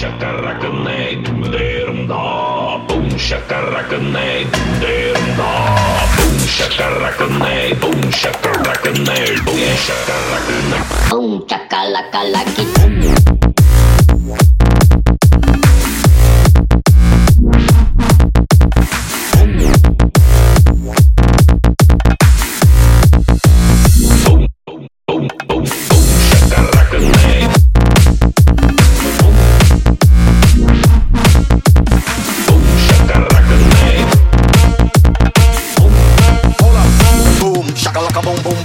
shakaraka boom da boom shakaraka da boom shakaraka boom shakaraka boom shakaraka boom shakaraka boom boom boom